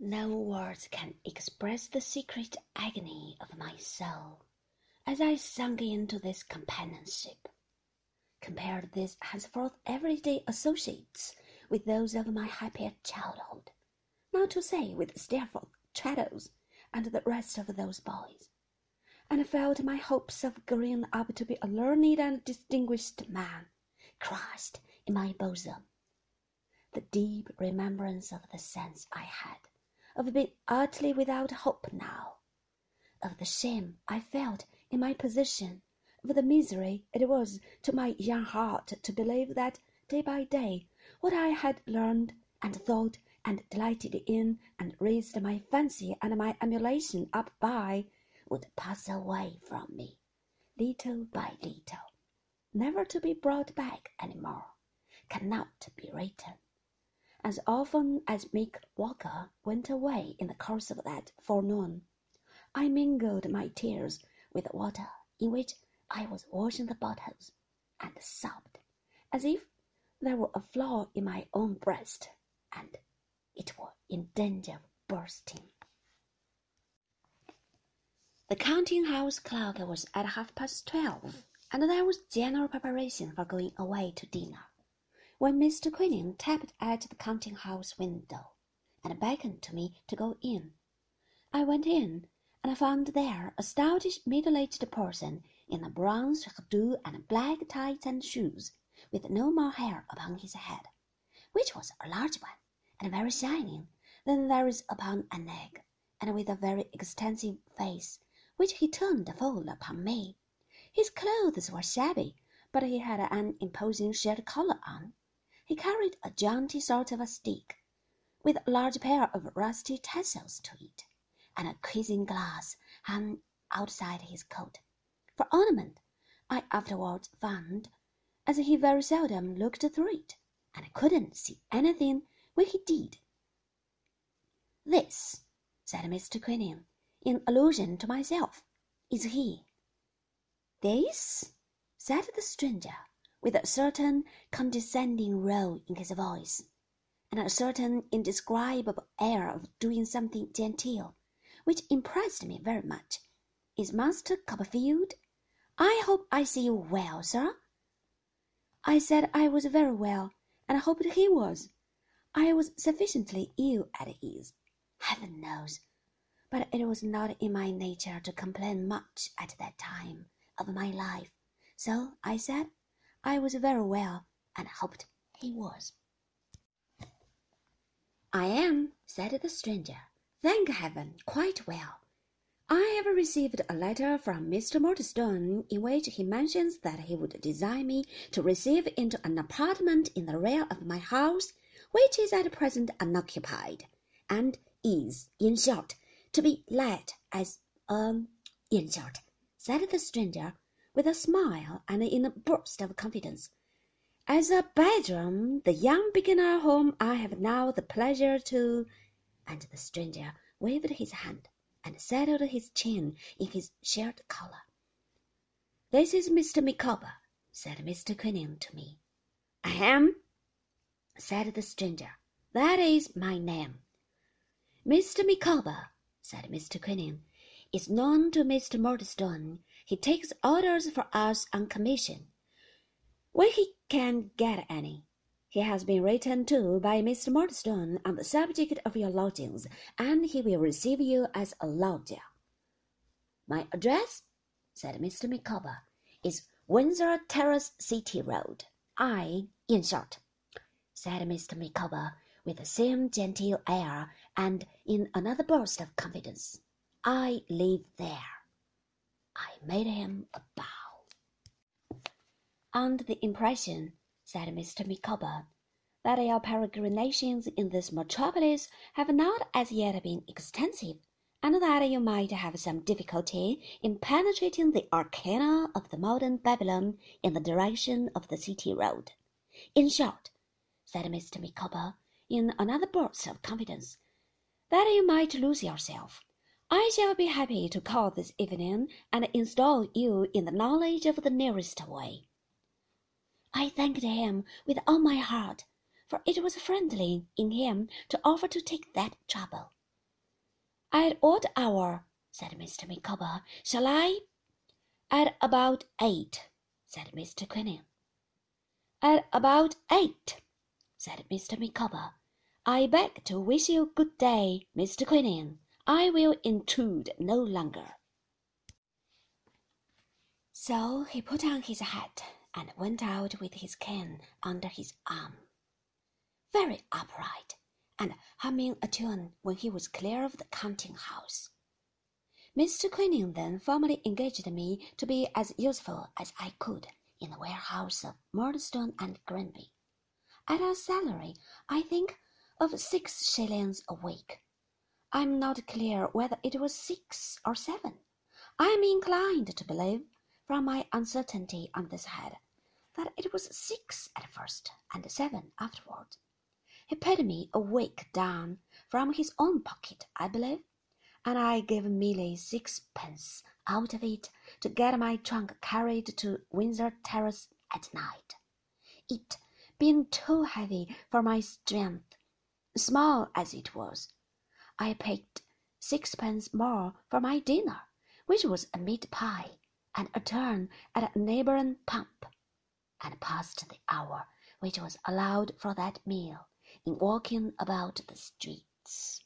No words can express the secret agony of my soul as I sunk into this companionship. Compared these henceforth everyday associates with those of my happier childhood, not to say with Steerforth, Traddles, and the rest of those boys, and felt my hopes of growing up to be a learned and distinguished man crushed in my bosom. The deep remembrance of the sense I had of being utterly without hope now, of the shame I felt in my position, of the misery it was to my young heart to believe that day by day what I had learned and thought and delighted in and raised my fancy and my emulation up by would pass away from me, little by little, never to be brought back any more, cannot be written. As often as Mick Walker went away in the course of that forenoon, I mingled my tears with the water in which I was washing the bottles, and sobbed as if there were a flaw in my own breast, and it were in danger of bursting. The counting house clock was at half past twelve, and there was general preparation for going away to dinner when Mr. Quinion tapped at the counting house window and beckoned to me to go in. I went in and I found there a stoutish middle-aged person in a brown surtout and black tights and shoes, with no more hair upon his head, which was a large one and very shining than there is upon an egg, and with a very extensive face, which he turned full upon me. His clothes were shabby, but he had an imposing shirt collar on, he carried a jaunty sort of a stick, with a large pair of rusty tassels to it, and a quizzing glass hung outside his coat, for ornament, I afterwards found, as he very seldom looked through it, and couldn't see anything when he did. This, said Mr. Quinion, in allusion to myself, is he. This, said the stranger with a certain condescending roll in his voice, and a certain indescribable air of doing something genteel, which impressed me very much. Is Master Copperfield? I hope I see you well, sir. I said I was very well, and I hoped he was. I was sufficiently ill at ease, heaven knows, but it was not in my nature to complain much at that time of my life. So I said I was very well, and hoped he was. I am, said the stranger, thank heaven, quite well. I have received a letter from Mr. Murdstone in which he mentions that he would desire me to receive into an apartment in the rear of my house, which is at present unoccupied, and is, in short, to be let as um, in short, said the stranger, with a smile and in a burst of confidence. As a bedroom, the young beginner whom I have now the pleasure to and the stranger waved his hand and settled his chin in his shirt collar. This is Mr. Micawber, said Mr. Quinion to me. Ahem, said the stranger. That is my name. Mr. Micawber, said Mr. Quinion, is known to Mr. Murdstone he takes orders for us on commission, when he can get any. He has been written to by Mr. Murdstone on the subject of your lodgings, and he will receive you as a lodger. My address, said Mr. Micawber, is Windsor Terrace City Road. I, in short, said Mr. Micawber, with the same genteel air, and in another burst of confidence, I live there. I made him a bow. Under the impression, said Mr. Micawber, that your peregrinations in this metropolis have not as yet been extensive, and that you might have some difficulty in penetrating the arcana of the modern Babylon in the direction of the City Road. In short, said Mr. Micawber, in another burst of confidence, that you might lose yourself I shall be happy to call this evening and install you in the knowledge of the nearest way. I thanked him with all my heart, for it was friendly in him to offer to take that trouble, At what hour? said Mr. Micawber. Shall I? At about eight, said Mr. Quinion. At about eight, said Mr. Micawber. I beg to wish you good day, Mr. Quinion. I will intrude no longer. So he put on his hat and went out with his cane under his arm, very upright, and humming a tune when he was clear of the counting house. Mr. Quinion then formally engaged me to be as useful as I could in the warehouse of Murdstone and Grinby, at a salary, I think, of six shillings a week. I am not clear whether it was six or seven. I am inclined to believe, from my uncertainty on this head, that it was six at first and seven afterward. He paid me a week down from his own pocket, I believe, and I gave Mealy sixpence out of it to get my trunk carried to Windsor Terrace at night. It being too heavy for my strength, small as it was, I paid sixpence more for my dinner, which was a meat pie and a turn at a neighbouring pump, and passed the hour which was allowed for that meal in walking about the streets.